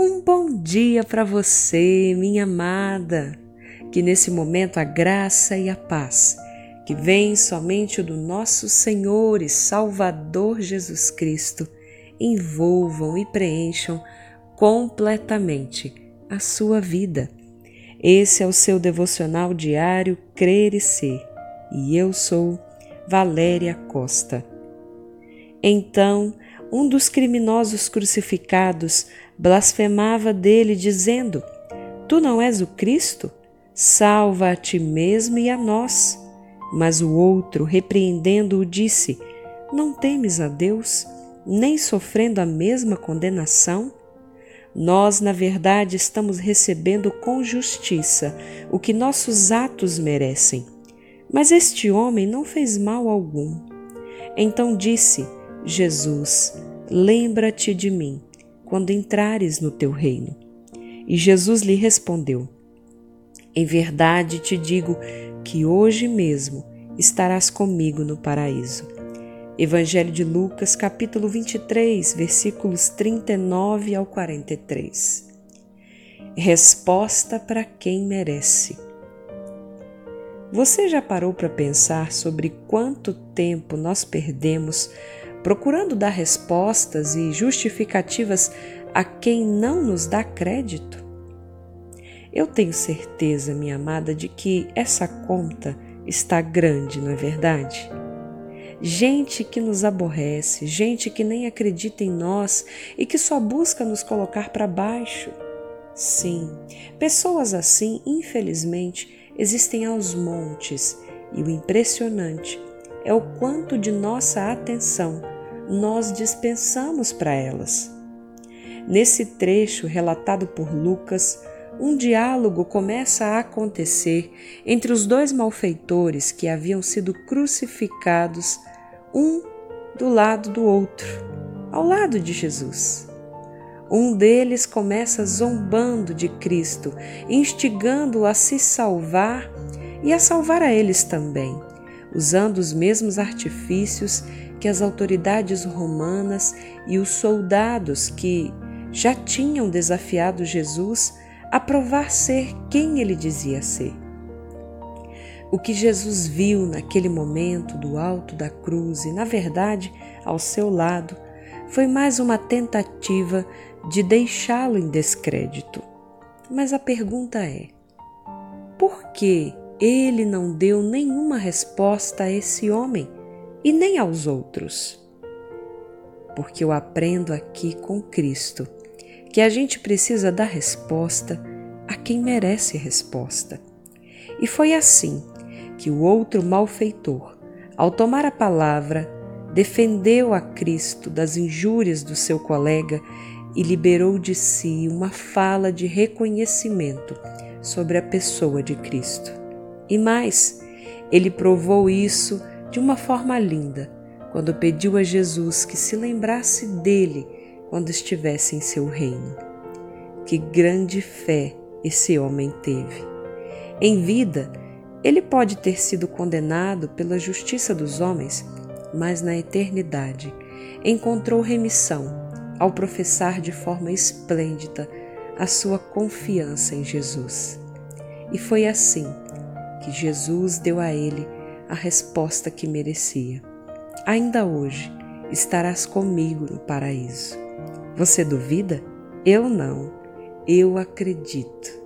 Um bom dia para você, minha amada. Que nesse momento a graça e a paz, que vem somente do nosso Senhor e Salvador Jesus Cristo, envolvam e preencham completamente a sua vida. Esse é o seu devocional diário Crer e Ser, e eu sou Valéria Costa. Então, um dos criminosos crucificados blasfemava dele, dizendo: Tu não és o Cristo? Salva a ti mesmo e a nós. Mas o outro, repreendendo-o, disse: Não temes a Deus, nem sofrendo a mesma condenação? Nós, na verdade, estamos recebendo com justiça o que nossos atos merecem. Mas este homem não fez mal algum. Então disse: Jesus, lembra-te de mim quando entrares no teu reino. E Jesus lhe respondeu: Em verdade te digo que hoje mesmo estarás comigo no paraíso. Evangelho de Lucas, capítulo 23, versículos 39 ao 43. Resposta para quem merece. Você já parou para pensar sobre quanto tempo nós perdemos procurando dar respostas e justificativas a quem não nos dá crédito? Eu tenho certeza, minha amada, de que essa conta está grande, não é verdade? Gente que nos aborrece, gente que nem acredita em nós e que só busca nos colocar para baixo. Sim, pessoas assim, infelizmente, existem aos montes e o impressionante é o quanto de nossa atenção nós dispensamos para elas. Nesse trecho relatado por Lucas, um diálogo começa a acontecer entre os dois malfeitores que haviam sido crucificados, um do lado do outro, ao lado de Jesus. Um deles começa zombando de Cristo, instigando-o a se salvar e a salvar a eles também, usando os mesmos artifícios que as autoridades romanas e os soldados que já tinham desafiado Jesus a provar ser quem ele dizia ser. O que Jesus viu naquele momento do alto da cruz e, na verdade, ao seu lado, foi mais uma tentativa de deixá-lo em descrédito. Mas a pergunta é: por que ele não deu nenhuma resposta a esse homem e nem aos outros. Porque eu aprendo aqui com Cristo que a gente precisa dar resposta a quem merece resposta. E foi assim que o outro malfeitor, ao tomar a palavra, defendeu a Cristo das injúrias do seu colega e liberou de si uma fala de reconhecimento sobre a pessoa de Cristo. E mais, ele provou isso de uma forma linda quando pediu a Jesus que se lembrasse dele quando estivesse em seu reino. Que grande fé esse homem teve! Em vida, ele pode ter sido condenado pela justiça dos homens, mas na eternidade encontrou remissão ao professar de forma esplêndida a sua confiança em Jesus. E foi assim que Jesus deu a ele a resposta que merecia. Ainda hoje estarás comigo no paraíso. Você duvida? Eu não. Eu acredito.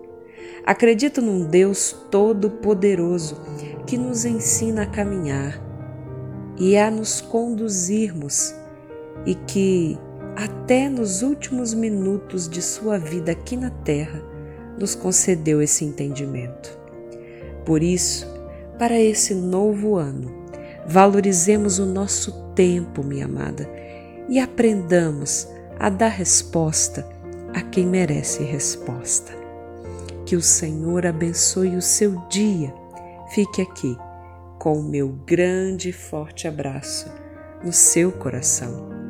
Acredito num Deus todo-poderoso que nos ensina a caminhar e a nos conduzirmos e que, até nos últimos minutos de sua vida aqui na terra, nos concedeu esse entendimento. Por isso, para esse novo ano. Valorizemos o nosso tempo, minha amada, e aprendamos a dar resposta a quem merece resposta. Que o Senhor abençoe o seu dia. Fique aqui com o meu grande e forte abraço no seu coração.